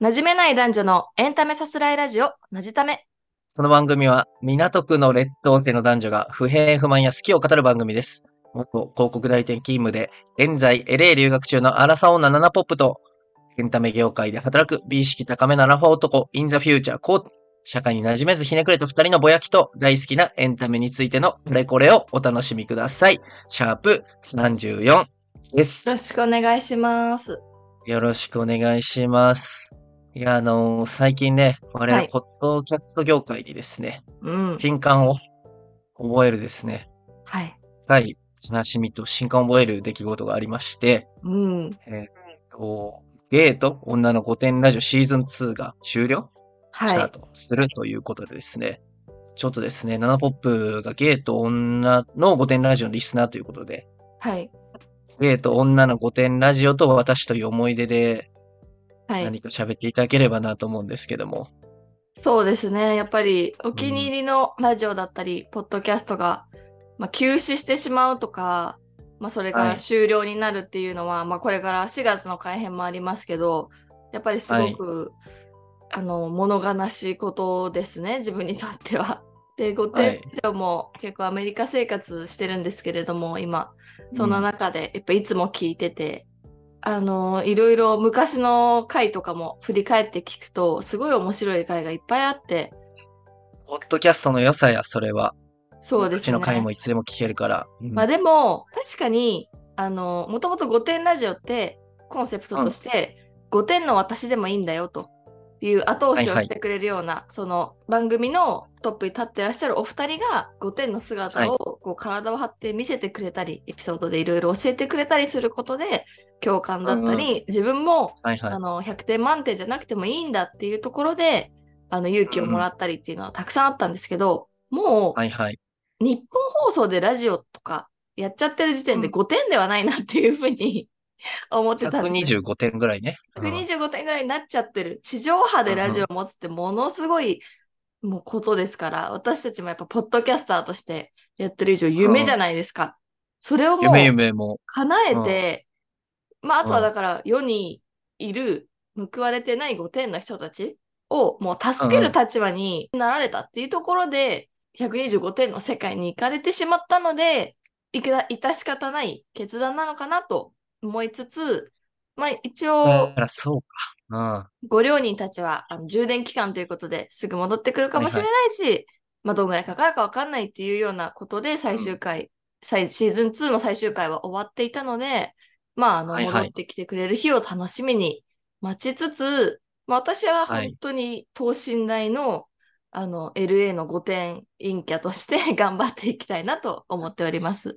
馴染めない男女のエンタメさすらいラジオ、なじため。この番組は港区の劣等生の男女が不平不満や好きを語る番組です。元広告代理店勤務で、現在 LA 留学中のアラサ女ナナポップと、エンタメ業界で働く美意識高めなラファ男、インザフューチャー、こう、社会に馴染めずひねくれた二人のぼやきと大好きなエンタメについてのこれこれをお楽しみください。シャープ34ですよ。ろしくお願いします。よろしくお願いします。いや、あのー最近ね、我々、はいポッドキャスト業界にですね、うん。新刊を覚えるですね、はい。深い悲しみと新刊を覚える出来事がありまして、うん。えーっと、ゲイと女の御殿ラジオシーズン2が終了スターはい。トするということでですね、ちょっとですね、ナナポップがゲイと女の御殿ラジオのリスナーということで、はい。ゲイと女の御殿ラジオと私という思い出ではい。何か喋っていただければなと思うんですけども、そうですね。やっぱり、お気に入りのラジオだったり、ポッドキャストが、まあ、休止してしまうとか、まあ、それからはい終了になるっていうのは、まあ、これから4月の改編もありますけど、やっぱりすごく、あの、物悲しいことですね、自分にとっては。で、御殿ジオも結構アメリカ生活してるんですけれども、今、そんな中で、やっぱいつも聞いてて、あの、いろいろ昔の回とかも振り返って聞くと、すごい面白い回がいっぱいあって、ポッドキャストの良さや、それは。そうですね。の回もいつでも聞けるから。うんまあでも、確かに、あの、もともと5点ラジオって、コンセプトとして、5点の私でもいいんだよという後押しはいはいをしてくれるような、その番組のトップに立ってらっしゃるお二人が5点の姿をこう体を張って見せてくれたり、エピソードでいろいろ教えてくれたりすることで、共感だったり、自分もはいはいあ。の100点満点じゃなくてもいいんだっていうところであの勇気をもらったりっていうのはたくさんあったんですけど、もうはいはい。日本放送でラジオとかやっちゃってる時点でうん5点ではないなっていうふうに 思ってたんですよ。125点ぐらいね。うん125点ぐらいになっちゃってる。地上波でラジオを持つってものすごいもうことですから、私たちもやっぱポッドキャスターとしてやってる以上夢じゃないですか。それをもう夢夢も。叶えて、まああとはだから世にいる報われてない5点の人たちをもう助ける立場になられたっていうところで、125点の世界に行かれてしまったので、いけ致し方ない決断なのかなと思いつつ、まあ一だ応からそうか。ご両人たちはあの充電期間ということですぐ戻ってくるかもしれないし、まあどんぐらいかかるかわかんないっていうようなことで最終回、最シーズン2の最終回は終わっていたので、まああのはいはい戻ってきてくれる日を楽しみに待ちつつ、まあ私は本当に等身大の、あの LA の5点陰キャとして 頑張っていきたいなと思っております。い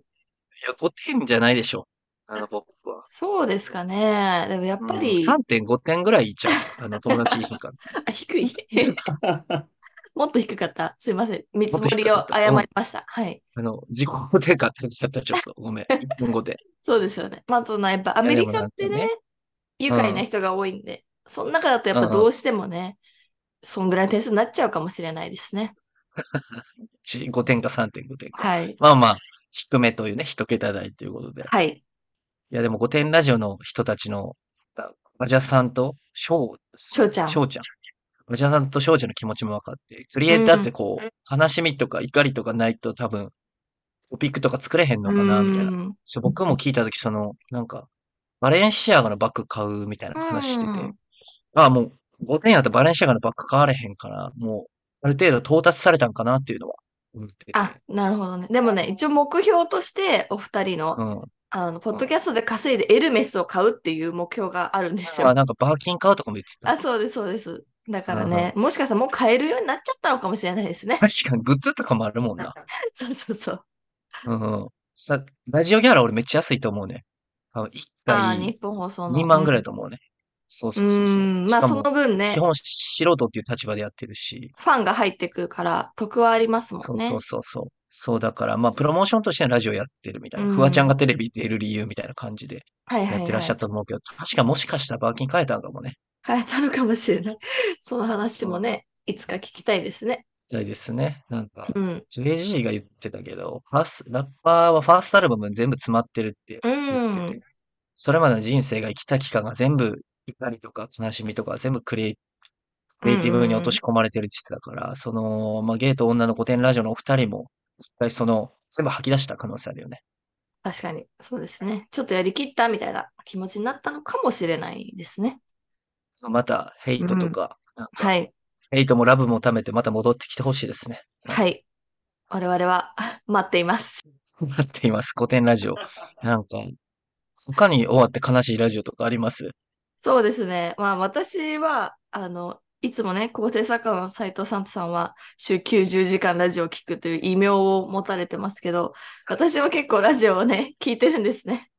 や、5点じゃないでしょ。あの、僕は。そうですかね。でもやっぱり、うん3.5点ぐらいいっちゃう。あの、友達いいから。あ低い。もっと低かった。すいません。見積もりを誤りました。はい。あの、自己肯定感高かった、ちょっと。ごめん。1分5点。そうですよね。まあ、あとな、やっぱアメリカっていやでもなんね、愉快な人が多いんで、その中だとやっぱうんうんどうしてもね、そんぐらいの点数になっちゃうかもしれないですね。5点か3.5点か。はい。まあまあ、低めというね、一桁台ということで。はい。いや、でも5点ラジオの人たちの、バジャさんと、ショウ、翔ちゃん翔ちゃん。バジャさんと翔ちゃんの気持ちも分かって、クリエイターってこう、悲しみとか怒りとかないと多分、トピックとか作れへんのかな、みたいな。うんそう僕も聞いたとき、その、なんか、バレンシアガのバッグ買うみたいな話してて、うんああ、もう、5点やったらバレンシアガのバッグ買われへんから、もう、ある程度到達されたんかなっていうのは思ってて。あ、なるほどね。でもね、一応目標として、お二人の、うん。あの、ポッドキャストで稼いでエルメスを買うっていう目標があるんですあ、よ。なんかバーキン買うとかも言ってた。あ、そうです、そうです。だからね、もしかしたらもう買えるようになっちゃったのかもしれないですね。確かにグッズとかもあるもんな。そうそうそう。うんうん。さ、ラジオギャラ俺めっちゃ安いと思うね。多分1ああ、回日本放送の。2万ぐらいと思うね。そううそうそうそう。ん、まあその分ね基、本素人っていう立場でやってるし。ファンが入ってくるから得はありますもんね。そうそうそうそう。そうだから、まあ、プロモーションとしてラジオやってるみたいな。うんフワちゃんがテレビ出る理由みたいな感じではいはい、はい。やってらっしゃったと思うけど、確かもしかしたらバーキン変えたんかもね。変えたのかもしれない。その話もね、いつか聞きたいですね。みたいですね。なんか、うん。JG が言ってたけど、ファースラッパーはファーストアルバムに全部詰まってるって言ってて、うん。それまでの人生が生きた期間が全部怒りとか悲しみとか全部クリエイクリエイティブに落とし込まれてるって言ってたから、その、まあ、ゲイと女の古典ラジオのお二人も、一回その、全部吐き出した可能性あるよね。確かに、そうですね。ちょっとやりきったみたいな気持ちになったのかもしれないですね。また、ヘイトとか、なんかはい。ヘイトもラブも貯めてまた戻ってきてほしいですね。はい。我々は待っています。待っています。古典ラジオ。なんか、他に終わって悲しいラジオとかあります？そうですね。まあ私は、あの、いつもね、構成作家の斉藤サンタさんは週90時間ラジオを聞くという異名を持たれてますけど、私は結構ラジオをね、聞いてるんですね。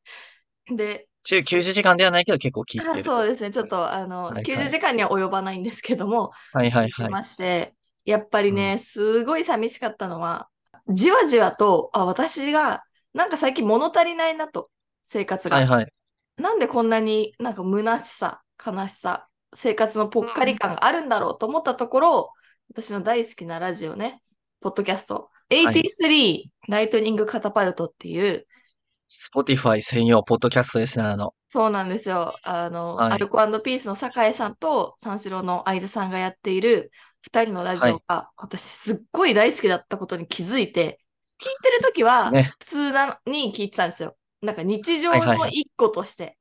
で、中90時間ではないけど結構聞いてある。そうですね。ちょっと、あの、はいはい90時間には及ばないんですけども、はいはいはい。まして、やっぱりね、すごい寂しかったのは、じわじわと、あ、私が、なんか最近物足りないなと、生活が。はいはい。なんでこんなになんか虚しさ、悲しさ、生活のぽっかり感があるんだろうと思ったところ、私の大好きなラジオね、ポッドキャスト、い83ライトニングカタパルトっていう、Spotify 専用ポッドキャストですね、あの。そうなんですよ。あの、はいアルコピースの酒井さんと三四郎の相田さんがやっている二人のラジオが、私すっごい大好きだったことに気づいて、聞いてるときはね。普通なに聞いてたんですよ。なんか日常はいはいはい。の一個として。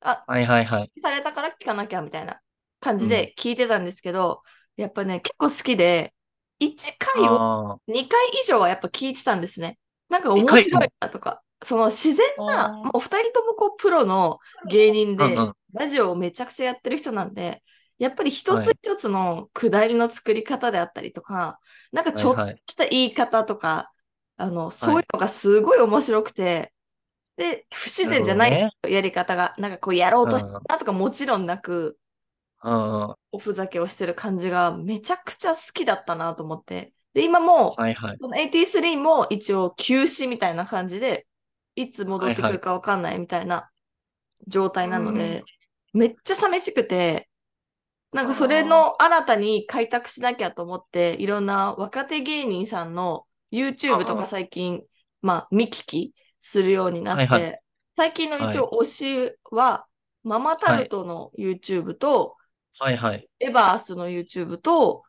あ、はいはいはい。されたから聞かなきゃみたいな感じで聞いてたんですけど、やっぱね、結構好きで、1回をあ2回以上はやっぱ聞いてたんですね。なんか面白いなとか、その自然な、もう2人ともこうプロの芸人で、うんうんラジオをめちゃくちゃやってる人なんで、やっぱり一はい。つ一つの下りの作り方であったりとか、なんかちょっとはいはいした言い方とか、あの、そういうのがすごい面白くて、で、不自然じゃないやり方が、なんかこうやろうとしたなとかもちろんなく。おふざけをしてる感じがめちゃくちゃ好きだったなと思って。で、今も、はいはい。この83も一応休止みたいな感じで、いつ戻ってくるかわかんないみたいな状態なので、めっちゃ寂しくて、なんかそれの新たに開拓しなきゃと思って、いろんな若手芸人さんの YouTube とか最近、まあ見聞きするようになって、はいは最近の一応推しは、ママタルトの YouTube と、はいはい。エバースの YouTube と、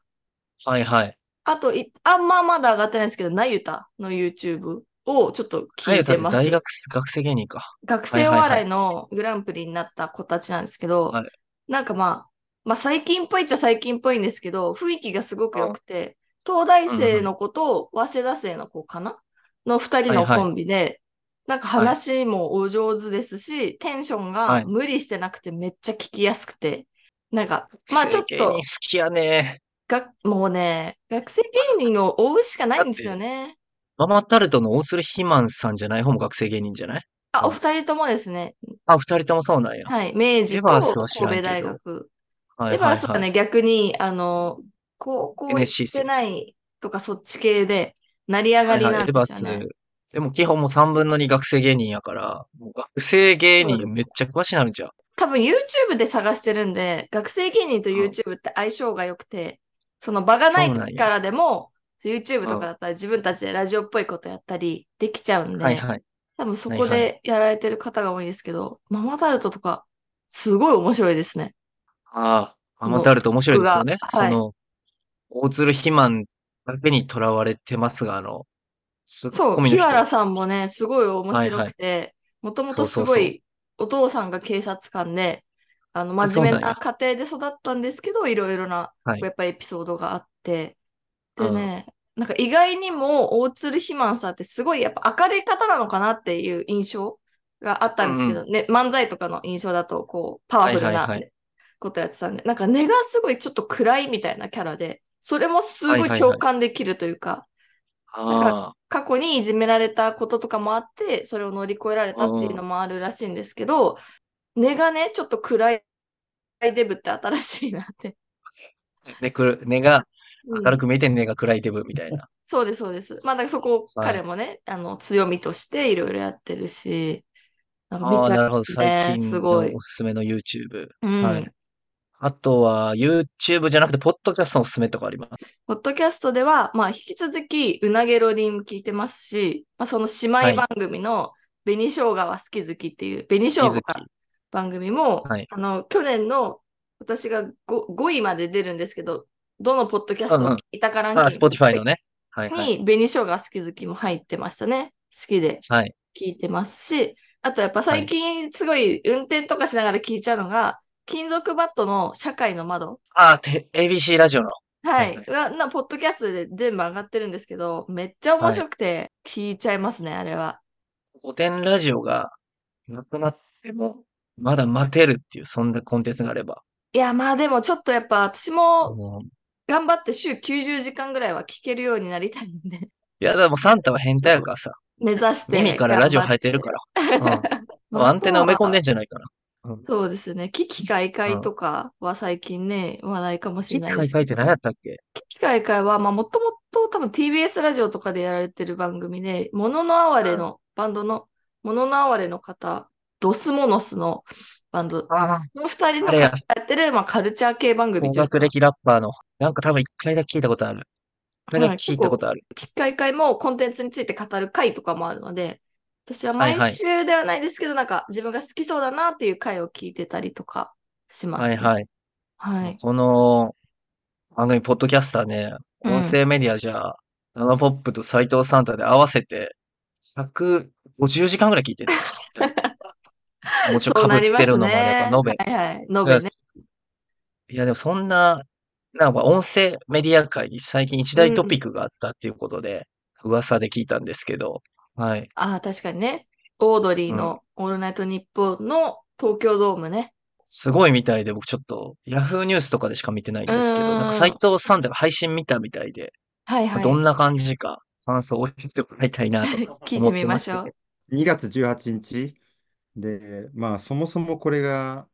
はいはい。あとい、あんままだ上がってないですけど、なゆたの YouTube をちょっと聞いてます。大学、学生芸人か。学生お笑いのグランプリになった子たちなんですけど、はいなんかまあ、まあ最近っぽいっちゃ最近っぽいんですけど、雰囲気がすごく良くて、東大生の子と早稲田生の子かなの二人のコンビで、なんか話もお上手ですし、テンションがはい無理してなくてめっちゃ聞きやすくて、なんか、まあちょっと芸人好、きやね。がもうね、学生芸人を追うしかないんですよね。ママタルトの大鶴ひまんさんじゃない？方も学生芸人じゃない？あ、お二人ともですね。あ、二人ともそうなんや。はい。明治エバースとは知らんけど神戸大学。はいエバ。ースはいね、逆に、あの、高校行 NSC ってないとかそっち系で、成り上がりなんはいはい。エバースですよね。。でも基本もう3分の2学生芸人やから、もう学生芸人めっちゃ詳しなるんじゃん。多分 YouTube で探してるんで、学生芸人とうん YouTube って相性が良くて、その場がないからでも、YouTube とうんかだったら自分たちでラジオっぽいことやったりできちゃうんで、はいはい。多分そこはいはでやられてる方が多いんですけど、ママタルトとか、すごい面白いですね。ああ、ママタルト面白いですよね。はいその、大鶴ひまんだけにとらわれてますが、あの、そう、日原さんもね、すごい面白くて、もともとすごいお父さんが警察官で、あの、あ真面目な家庭で育ったんですけど、いろいろな、はい。やっぱエピソードがあって、でうん。ね、なんか意外にも大鶴ひまんさんってすごいやっぱ明るい方なのかなっていう印象があったんですけど、ね、漫才とかの印象だと、こう、パワフルなことやってたんで、なんか根がすごいちょっと暗いみたいなキャラで、それもすごはい共感できるというか、あ過去にいじめられたこととかもあって、それを乗り越えられたっていうのもあるらしいんですけど、根がね、ちょっと暗いデブって新しいなって。あ。で、くる、根がうん明るく見えて根が暗いデブみたいな。そうです、そうです。まあ、だからそこ、はい彼もね、あの、強みとしていろいろやってるし、なんかめちゃなるほど。くちゃね最近のすごいおすすめの YouTube。うんはい。あとは、YouTube じゃなくて、ポッドキャストのおすすめとかあります？ポッドキャストでは、まあ、引き続き、うなげろりん聞いてますし、まあ、その姉妹番組の、紅生姜は好き好きっていう、紅生姜番組も、はいあの、去年の私が 5, 5位まで出るんですけど、どのポッドキャストを聞いたかランキング、あ、スポティファイのね。はいはい。に、紅生姜好き好きも入ってましたね。好きではい。聞いてますし、あとやっぱ最近すごい運転とかしながら聞いちゃうのが、金属バットの社会の窓。あ、て ABC ラジオの。はい。な、ポッドキャストで全部上がってるんですけど、めっちゃ面白くて聞いちゃいますね、あれは。古典ラジオがなくなっても、まだ待てるっていう、そんなコンテンツがあれば。いや、まあでもちょっとやっぱ私も頑張って週90時間ぐらいは聞けるようになりたいんで、いや、でもサンタは変態やからさ。目指して。耳からラジオ入ってるから。うん。アンテナ埋め込んでんじゃないかな。そうですね。危機開会とかは最近ね、話題かもしれ機ないです。械書いて何やったっけ？危機開会は、まあもともと多分 TBS ラジオとかでやられてる番組で、モノの哀れの、バンドの、モノの哀れの方、ドスモノスのバンド、ああ。この二人のあれやってる、まあカルチャー系番組高というか学歴ラッパーの。なんか多分一回だけ聞いたことある。一回だけ聞いたことある。危機開会もコンテンツについて語る回とかもあるので、私ははいはい毎週ではないですけど、なんか自分が好きそうだなっていう回を聞いてたりとかします、ね。はいはい。はい。この番組、ポッドキャスターね、うん音声メディアじゃ、ナナポップと斎藤サンタで合わせて、150時間ぐらい聞いてる。もちろん被ってるのもあれば、延べ。はいはい。延べね。いや、でもそんな、なんか音声メディア界に最近一大トピックがあったっていうことで、噂で聞いたんですけど、はい。ああ、確かにね。オードリーのオールナイトニッポンの東京ドームね。すごいみたいで、僕ちょっと、ヤフーニュースとかでしか見てないんですけど、うんなんか斎藤サンタが配信見たみたいで、はいはい。どんな感じか、感想を教えてもらいたいなと 聞い思ってみましょうてまして。。2月18日で、まあそもそもこれが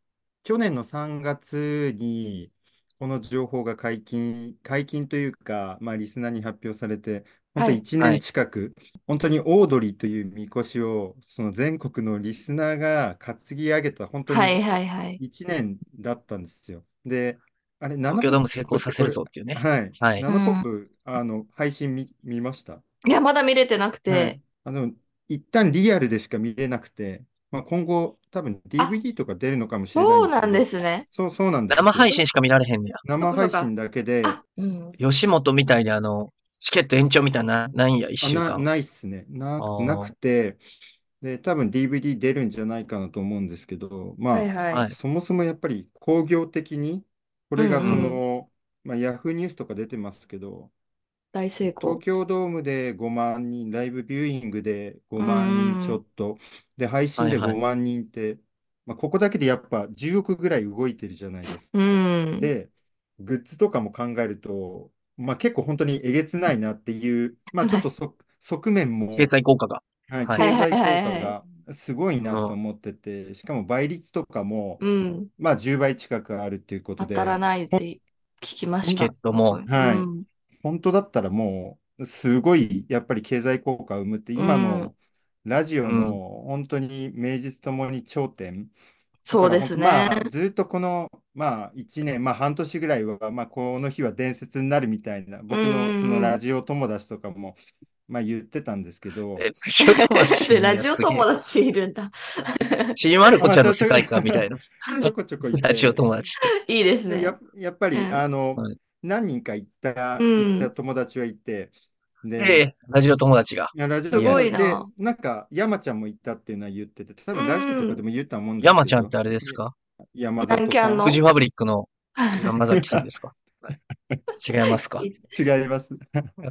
去年の3月にこの情報が解禁、解禁というか、まあリスナーに発表されて、本当はい1年近く、本当にオードリーというみこしをその全国のリスナーが担ぎ上げた本当はいにはいはい。1年だったんですよ。で、あれ、東京ドーム成功させるぞっていうね。はい。はいナノポップ、あの、配信見、見ました？いや、まだ見れてなくて。はい、あの一旦リアルでしか見れなくて、まあ、今後、多分 DVD とか出るのかもしれないそうなんんでですすね。そう、そうなんです生よ。配信しか見られへんねや。生配信だけで、あ、うん。吉本みたいにあの、チケット延長みたいな、ないんや、一あな、週間。ないっすね。な、あーなくて、で、多分 DVD 出るんじゃないかなと思うんですけど、まあ、はいはい。はいそもそもやっぱり工業的に、これがそうんの、まあ、ヤフーニュースとか出てますけど、大成功東。京ドームで5万人、ライブビューイングで5万人ちょっと、で、配信ではいはい5万人って、まあ、ここだけでやっぱ10億ぐらい動いてるじゃないですか。うん。で、グッズとかも考えると、まあ、結構本当にえげつないなっていう、まあ、ちょっとそ側面も、経済効果が。はい、はい経済効はいはいはい果がすごいなと思ってて、しかも倍率とかも、うん。まあ、10倍近くあるっていうことで、当たらないって聞きましたチケッ。トも、はいうん本当だったらもう、すごいやっぱり経済効果を生むって、今うんのラジオの本当に名実ともに頂点。そうですね。ずっとこの、まあ、1年、まあ、半年ぐらいは、まあ、この日は伝説になるみたいな、僕うんのそのラジオ友達とかも、まあ、言ってたんですけど、ラジオ友達？達いるんだ。ちびまる子ちゃんの世界観みたいな。ちょこちょこ言って、ラジオ友達。いいですね。や、やっぱり、うんあの、はい何人か行った、うん行った友達はいて、で、ええ、ラジオ友達が。いや、ラジすごいな。で、なんか、山ちゃんも行ったっていうのは言ってて、多分ラジオとかでも言ったもんですけど、山ちゃんってあれですか？山里さん。南キャンのフジファブリックの山崎さんですか？はい違いますか？違います。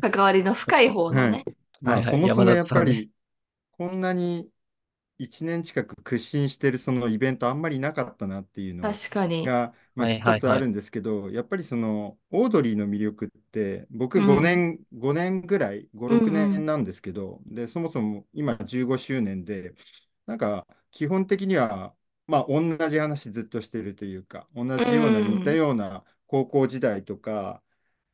関わりの深い方のね。まあ、はいはい。そもそもやっぱり、こんなに1年近く屈伸してるそのイベントあんまりなかったなっていうの確かに。が、まあ、はいはいはい。一つあるんですけど、やっぱりそのオードリーの魅力って僕うん。5年、5年ぐらい5、6うんうん。年なんですけど、でそもそも今15周年でなんか基本的にはまあ同じ話ずっとしてるというか同じようなうん似たような高校時代とか、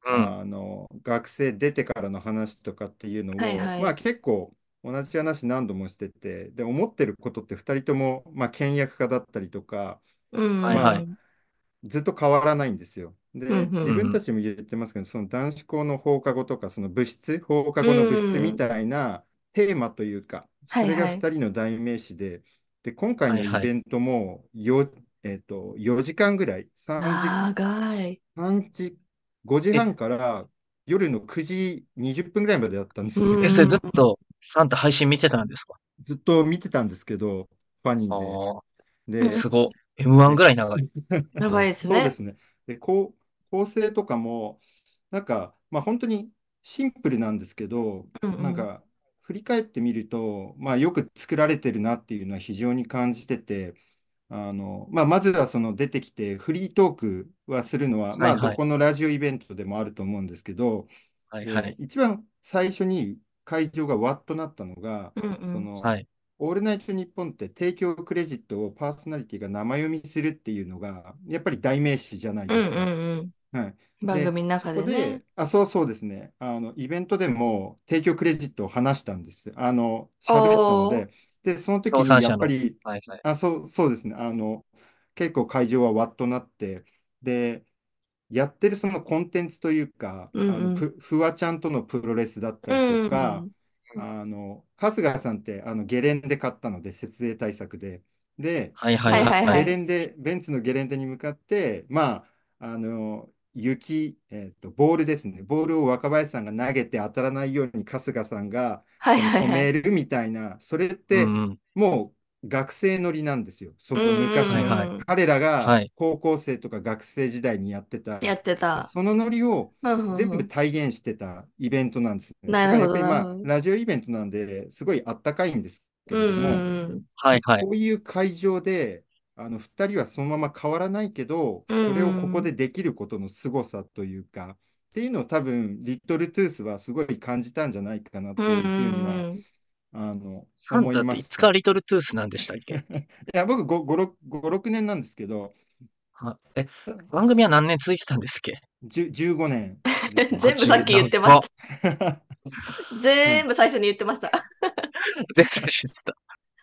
うん。あの学生出てからの話とかっていうのを、はいはい。まあ結構同じ話何度もしててで思ってることって2人とも、まあ、倹約家だったりとかうん。はいはいずっと変わらないんですよ。で、うんうん自分たちも言ってますけど、その男子校の放課後とか、その部室、放課後の部室みたいなテーマというか、それがはいはい2人の代名詞で、で、今回のはいはいイベントもよ、えっと、4時間ぐらい、3時、長い。3時、5時半から夜の9時20分ぐらいまでだったんですよ。うんえ、それずっとサンタ配信見てたんですか？ずっと見てたんですけど、ファニあーあ、で。で、すご。M1 ぐらい長い。長いですね。そうですね。で、こう、構成とかも、なんか、まあ本当にシンプルなんですけど、うんうんなんか、振り返ってみると、まあよく作られてるなっていうのは非常に感じてて、あの、まあまずはその出てきてフリートークはするのは、まあはいはいどこのラジオイベントでもあると思うんですけど、ではいはい。一番最初に会場がわっとなったのが、うんうんその、はい。オールナイトニッポンって提供クレジットをパーソナリティが生読みするっていうのが、やっぱり代名詞じゃないうんうんですか。うん。はい。番組の中でそこね。あ、そうそうですね。あの、イベントでも提供クレジットを話したんです。あの、喋ったので、で、その時にやっぱり、はいはい。あ、そう、そうですね。あの、結構会場はわっとなって、で、やってるそのコンテンツというか、うんうんあのふフワちゃんとのプロレスだったうんうんりとか、うん。あの、春日さんってあのゲレンデ買ったので、設営対策で。で、はいはいはいはいはいゲレンデ、ベンツのゲレンデに向かって、まあ、あの、雪、えっと、ボールですね。ボールを若林さんが投げて当たらないように春日さんがはいはいはい。めるみたいな、それっうてんうん。もう学生乗りなんですよ。そのうんうんうん昔の。はいはい彼らはがい高校生とか学生時代にやってた、やってた。そのノリをうんうんうん全部体現してたイベントなんですね。なるほどだからやっぱりまあなるほ、どラジオイベントなんで、すごいあったかいんですけれども、うん。はいはい。こういう会場で、あの2人はそのまま変わらないけど、それをここでできることの凄さというか、っていうのを多分、リトルトゥースはすごい感じたんじゃないかなとうんういうふうには、んあの、サンタっ。ていつからリトルトゥースなんでしたっけ？いや、僕5、5、6 5 6年なんですけど、はえ、番組は何年続いてたんですっけ？10 15年ですね 全部さっき言ってまあした。全部最初に言ってました。全然知ってた。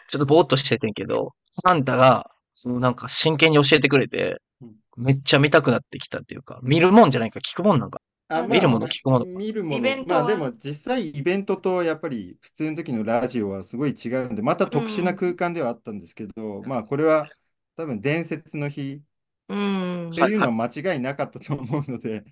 ちょっとぼーっとしててんけど、サンタが、そのなんか真剣に教えてくれてうん、めっちゃ見たくなってきたっていうか、見るもんじゃないか聞くもんなんか。あ見るもの聞くものか見るもの。イベントはまあでも実際イベントとやっぱり普通の時のラジオはすごい違うんで、また特殊な空間ではあったんですけど、まあこれは多分伝説の日うんって。いうのは間違いなかったと思うので、好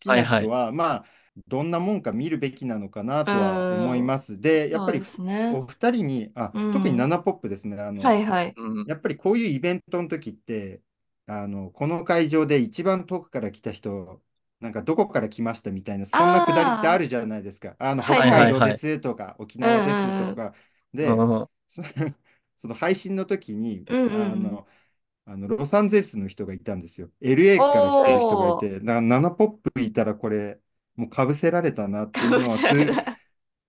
きな人はまあどんなもんか見るべきなのかなとは思います。で、やっぱりそうですねお。二人に、あ、うん特にナナポップですね。あの、はいはい。うん。やっぱりこういうイベントの時って、あの、この会場で一番遠くから来た人、なんかどこから来ましたみたいな、そんなくだりってあるじゃないですか。あの、北はいはい。海道ですとか、沖縄ですとか。で、うんそ その配信の時に、うんうんうん。あの、あのロサンゼルスの人がいたんですよ。LA から来てる人がいて、だからナナポップいたらこれ、もうかぶせられたなっていうのはす、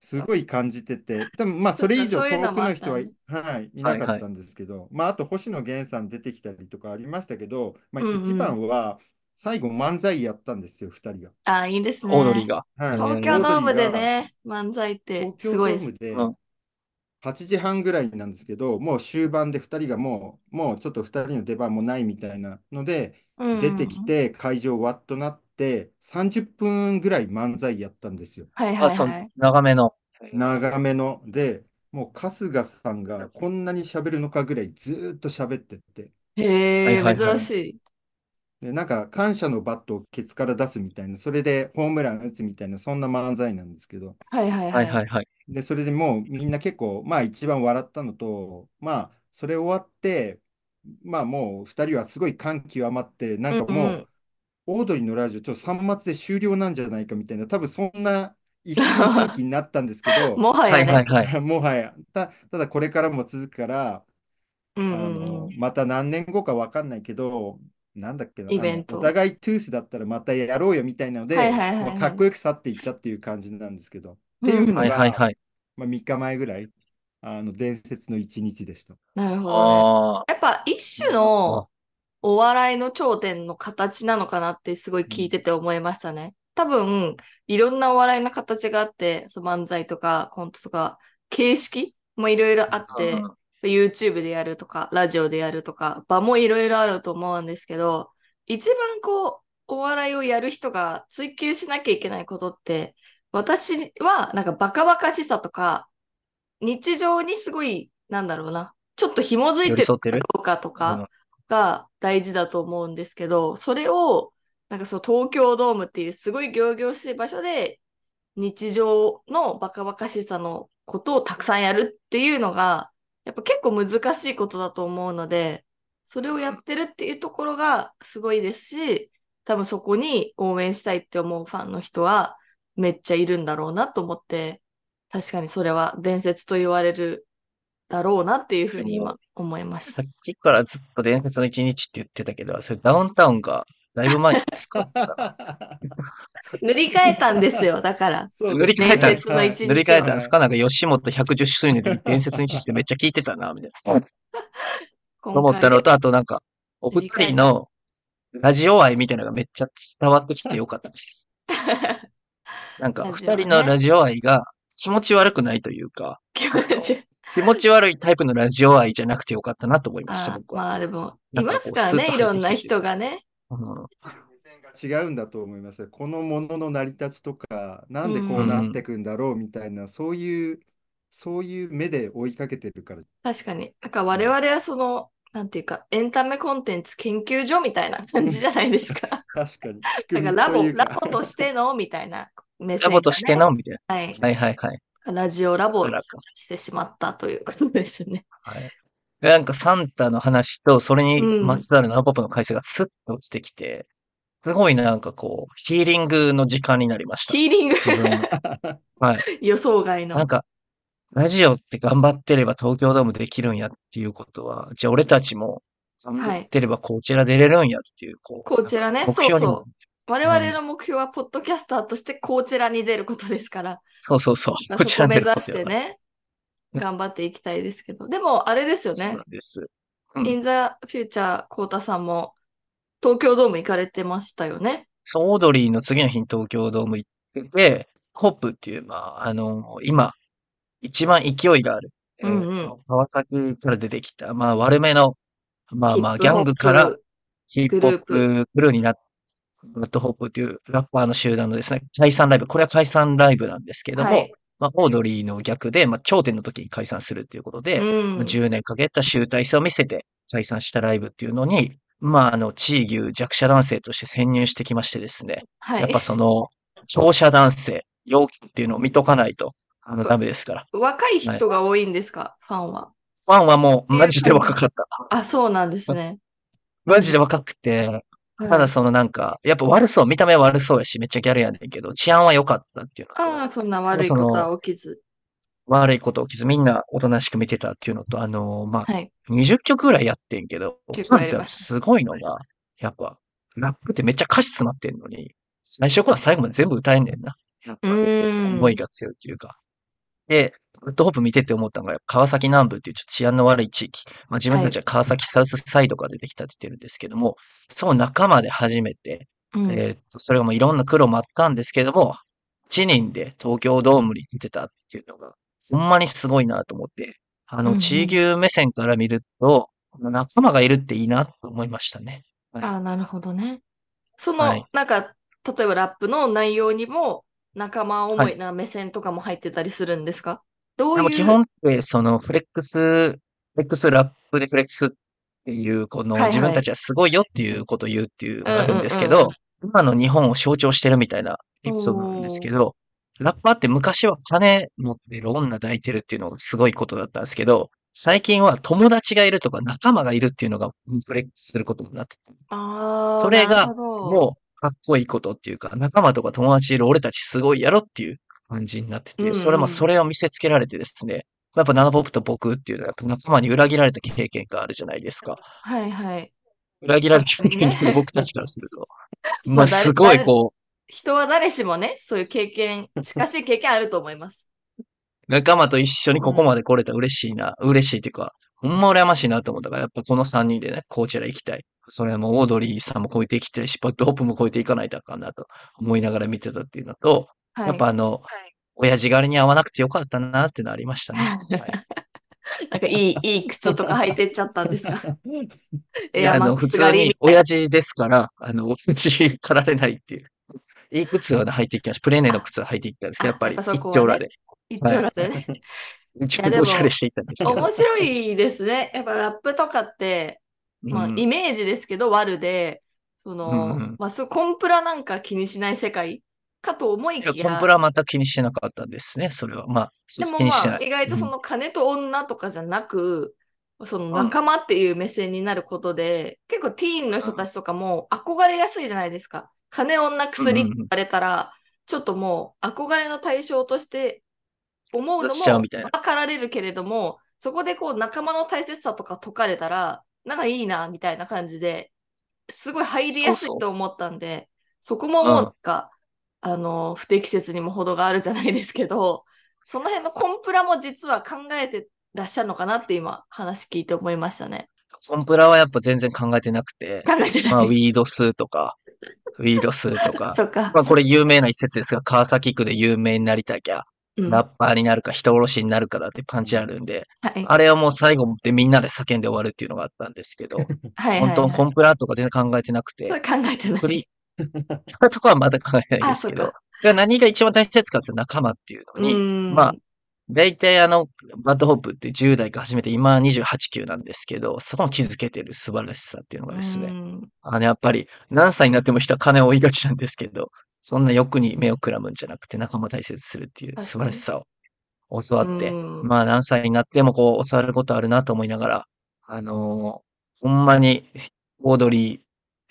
すごい感じてて、でもまあそれ以上そういうの遠くもあった。の人は、ねはい、いなかったんですけど、まああと星野源さん出てきたりとかありましたけど、まあうんうん。一番は最後漫才やったんですよ、二人が。あ、いいですね。オードリーが。はい、東京ドームでね、漫才ってすごいです。ームでうん8時半ぐらいなんですけど、もう終盤で2人がもう、もうちょっと2人の出番もないみたいなので、うん出てきて会場わっとなって、30分ぐらい漫才やったんですよ。はいはいはい。、長めの。長めの。で、もう春日さんがこんなに喋るのかぐらいずーっと喋ってて、へえ、はいはいはい珍しい。で、なんか感謝のバットをケツから出すみたいな、それでホームラン打つみたいな、そんな漫才なんですけど、はいはいは。はいいはいはい。で、それでもうみんな結構、まあ一番笑ったのと、まあそれ終わって、まあもう2人はすごい感極まって、なんかもうんう、うんオードリーのラジオ、ちょっと3末で終了なんじゃないかみたいな、多分そんな一瞬の空気になったんですけど、もははやね。いはいはい。もはや、た、ただこれからも続くから、あうんうんのうん。また何年後か分かんないけど、なんだっけな、イベントお互いトゥースだったらまたやろうよみたいなので、はいはいはいはいまあかっこよく去っていったっていう感じなんですけど、うんっていうのはいはいが、はい。まあ、3日前ぐらい、あの伝説の一日でした。なるほどね。あやっぱ一種のお笑いの頂点の形なのかなってすごい聞いてて思いましたね。多分、いろんなお笑いの形があって、そう漫才とかコントとか、形式もいろいろあって、うん YouTube でやるとか、ラジオでやるとか、場もいろいろあると思うんですけど、一番こう、お笑いをやる人が追求しなきゃいけないことって、私はなんかバカバカしさとか、日常にすごい、なんだろうな、ちょっと紐づいてる寄り添ってる？かどうかとうん。かが大事だと思うんですけど、それを、なんかそう東京ドームっていうすごい仰々しい場所で日常のバカバカしさのことをたくさんやるっていうのが、やっぱ結構難しいことだと思うので、それをやってるっていうところがすごいですし、多分そこに応援したいって思うファンの人はめっちゃいるんだろうなと思って、確かにそれは伝説と言われるだろうなっていうふうに今思いました。さっきからずっと伝説の一日って言ってたけど、それダウンタウンがだいぶ前に使ってた。塗り替えたんですよ、だから。塗り替えたんです伝説の一日塗り替えたんですか？はなんか吉本110周年で伝説の一日ってめっちゃ聞いてたな、みたいな。今思ったの回と、あとなんか、お二人のラジオ愛みたいなのがめっちゃ伝わってきてよかったです。なんか、二人のラジオ愛が気持ち悪くないというか、気持ち気持ち悪いタイプのラジオ愛じゃなくてよかったなと思いました、あ僕は。まあでも、ないますからね、いろんな人がね。うん目線が違うんだと思いますよ。このものの成り立ちとか、なんでこうなってくんだろうみたいな、そういう、そういう目で追いかけてるから。確かに。なんか我々はその、なんていうか、エンタメコンテンツ研究所みたいな感じじゃないですか。確かに。なんかラボ、ラボとしてのみたいな目線がねラボとしてのみたいはい。な。はいはいはい。ラジオラボにおそらくしてしまったということですね。はい。なんかサンタの話と、それにうんまつわるナナポップの回数がスッと落ちてきて、すごいなんかこう、ヒーリングの時間になりました。ヒーリングははい。予想外の。なんか、ラジオって頑張ってれば東京ドームできるんやっていうことは、じゃあ俺たちも頑張ってればこちら出れるんやっていう、こう、こちらね、そうそう。我々の目標は、ポッドキャスターとしてこちらに出ることですから、そうそうそう。まあこちらそこ目指しね、頑張っていきたいですけど。でも、あれですよねそうなん。です。うん In the Future、コータさんも東京ドーム行かれてましたよね。そう、オードリーの次の日に東京ドーム行ってて、ホップっていう、まあ、あの、今、一番勢いがある。えーうんうん川崎から出てきた、まあ、悪めの、まあまあ、ギャングからヒップホップクルーになった BAD HOP っていうラッパーの集団のですね、解散ライブ。これは解散ライブなんですけども、はいまあ、オードリーの逆で、まあ、頂点の時に解散するっていうことで、うんまあ10年かけた集大成を見せて解散したライブっていうのに、まあ、あの、チー牛弱者男性として潜入してきましてですね、はい。やっぱその、強者男性、陽気っていうのを見とかないと、あの、ダメですから。若い人が多いんですか、ファンは。ファンはもう、マジで若かった。あ、そうなんですね。マジで若くて、はいただそのなんか、やっぱ悪そう、見た目は悪そうやし、めっちゃギャルやねんけど、治安は良かったっていうああ、そんな悪いことは起きず。悪いこと起きず、みんなおとなしく見てたっていうのと、あのーまあ、はい。20曲ぐらいやってんけど、結構やすごいのが、やっぱ、ラップってめっちゃ歌詞詰まってんのに、最初から最後まで全部歌えんねんな。思いが強いっていうか。で、グッドホップ見てて思ったのが、川崎南部っていうちょっと治安の悪い地域。まあ自分たちは川崎サウスサイドから出てきたって言ってるんですけども、その仲間で初めて、うんえーっと、それがもういろんな苦労もあったんですけども、1人で東京ドームに出てたっていうのが、ほんまにすごいなと思って、あの、うんうんチー牛目線から見ると、仲間がいるっていいなと思いましたね。ああ、なるほどね。その、はいなんか、例えばラップの内容にも仲間思はいいな目線とかも入ってたりするんですか？どういう？でも基本って、そのフレックス、フレックスラップでフレックスっていう、この自分たちはすごいよっていうことを言うっていうのがあるんですけど、今の日本を象徴してるみたいなエピソードなんですけど、ラッパーって昔は金持ってる女抱いてるっていうのがすごいことだったんですけど、最近は友達がいるとか仲間がいるっていうのがフレックスすることになっててああ、それがもうかっこいいことっていうか、仲間とか友達いる俺たちすごいやろっていう感じになってて、うんうんそれもそれを見せつけられてですね、やっぱナナポップと僕っていうのはやっぱ仲間に裏切られた経験があるじゃないですか。はいはい。裏切られた経験僕たちからすると。まあ誰すごいこ人は誰しもね、そういう経験、近しい経験あると思います。う、仲間と一緒にここまで来れたら嬉しいな、嬉しいっていうか、ほんま羨ましいなと思ったから、やっぱこの3人でね、こちら行きたい。それはもうオードリーさんも超えていきたいし、バッドホップも超えていかないとあかんなと思いながら見てたっていうのと、はい。やっぱあの、親父狩りに合わなくてよかったなってのありましたね。は いなんかいい、いい靴とか履いてっちゃったんですか？いやあの、普通に親父ですから、あの、親父狩られないっていう。いい靴はね履いていきました。プレーネの靴は履いていったんですけど、やっぱり一丁羅で。一丁羅でね。自分でおしゃれしていったんですけど。面白いですね。やっぱラップとかって、まあ、うんイメージですけど、悪で、その、うんうんまあ、コンプラなんか気にしない世界かと思いきや、コンプラは全く気にしてなかったんですね、それは。まあ、でも。まあ、意外とその金と女とかじゃなく、その仲間っていう目線になることで、結構ティーンの人たちとかも憧れやすいじゃないですか。金、女、薬って言われたら、ちょっともう憧れの対象として思うのも分かられるけれども、そこでこう仲間の大切さとか解かれたら、なんかいいな、みたいな感じで、すごい入りやすいと思ったんで、そこももうなんか、あの、不適切にも程があるじゃないですけど、その辺のコンプラも実は考えてらっしゃるのかなって今話聞いて思いましたね。コンプラはやっぱ全然考えてなくて、考えてない。まあ、ウィード数とか、ウィード数とか、そっか。まあ、これ有名な一節ですが、川崎区で有名になりたきゃ、うんラッパーになるか人殺しになるかだってパンチあるんで、はい。あれはもう最後でみんなで叫んで終わるっていうのがあったんですけど、はいはい、本当はい。コンプラとか全然考えてなくて考えてない。フリー、とかはまだ考えないあ、ですけど。何が一番大切かって仲間っていううのに、ん。まあ、大体あの、 BAD HOP って10代から始めて今28、9なんですけど、そこに気づけてる素晴らしさっていうのがですね、うん。あの、やっぱり何歳になっても人は金を追いがちなんですけど、そんな欲に目をくらむんじゃなくて仲間を大切にするっていう素晴らしさを教わって、うん。まあ何歳になってもこう教わることあるなと思いながら、あのーほんまに、オードリー、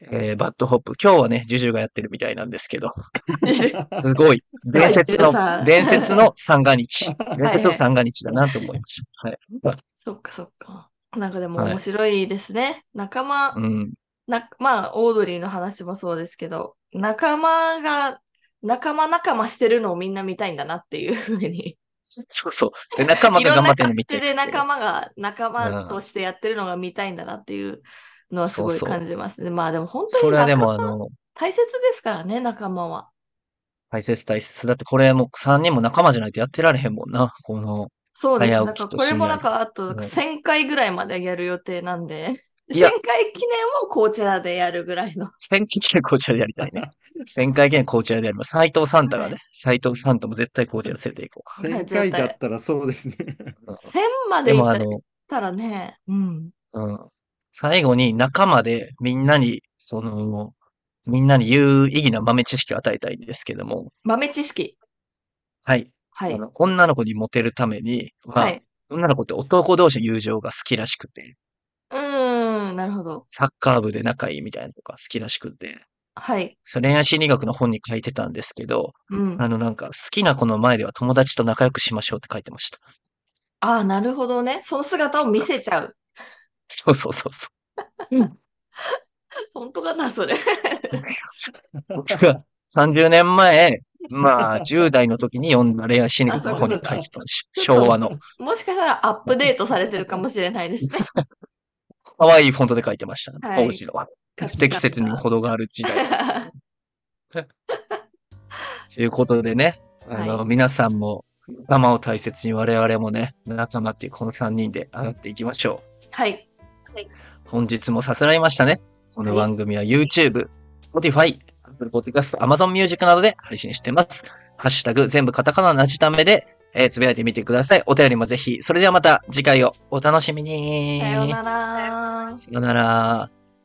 えーバッドホップ、今日はね、ジュジュがやってるみたいなんですけど、すごい、伝説の、ん伝説の三が日。伝説のはい三が日だなと思いました。はい。そっかそっか。なんかでもはい面白いですね。仲間、うん。な、まあ、オードリーの話もそうですけど、仲間が、仲間仲間してるのをみんな見たいんだなっていうふうに。そうそう。で、仲間が頑張ってるの見てる仲間が仲間としてやってるのが見たいんだなっていうのはすごいそうそう感じますね。まあでも本当にそれはで仲間もあの、大切ですからね、仲間は。大切大切。だってこれもう3人も仲間じゃないとやってられへんもんな。この、そうです。早だ起きと深夜からこれもなんかあとうん1000回ぐらいまでやる予定なんで、1000いや回記念をこちらでやるぐらいの。1000回記念こちらでやりたいね。1000回記念こちらでやります。斎藤サンタがはね、斎藤サンタも絶対こちら連れて行こ1000回だったらそうですね。う。1000まうんでいっでもあの、たらね、うん。うん。最後に仲間でみんなに、その、みんなに有意義な豆知識を与えたいんですけども、豆知識。はい。はい。あの女の子にモテるために、まあ、はい。女の子って男同士の友情が好きらしくて、うーん、なるほど。サッカー部で仲いいみたいなのとか好きらしくて、はい。それ恋愛心理学の本に書いてたんですけど、うん。あのなんか好きな子の前では友達と仲良くしましょうって書いてました。ああ、なるほどね。その姿を見せちゃう。そうそうそうそう。本当かな、それ。僕が30年前、まあ10代の時に読んだ恋愛心理学の本に書いてたんです。昭和の。もしかしたらアップデートされてるかもしれないですね。可愛いフォントで書いてました。はい当時の。不適切にも程がある時代。ということでね、あの、はい皆さんも仲間を大切に我々もね、仲間っていうこの3人で上がっていきましょはい。う。本日もさすらいましたね。この番組は YouTube、Spotify、Apple Podcast、Amazon Music などで配信してます。ハッシュタグ全部カタカナなじためで、えーつぶやいてみてください。お便りもぜひ。それではまた次回をお楽しみに。さようなら。さようなら。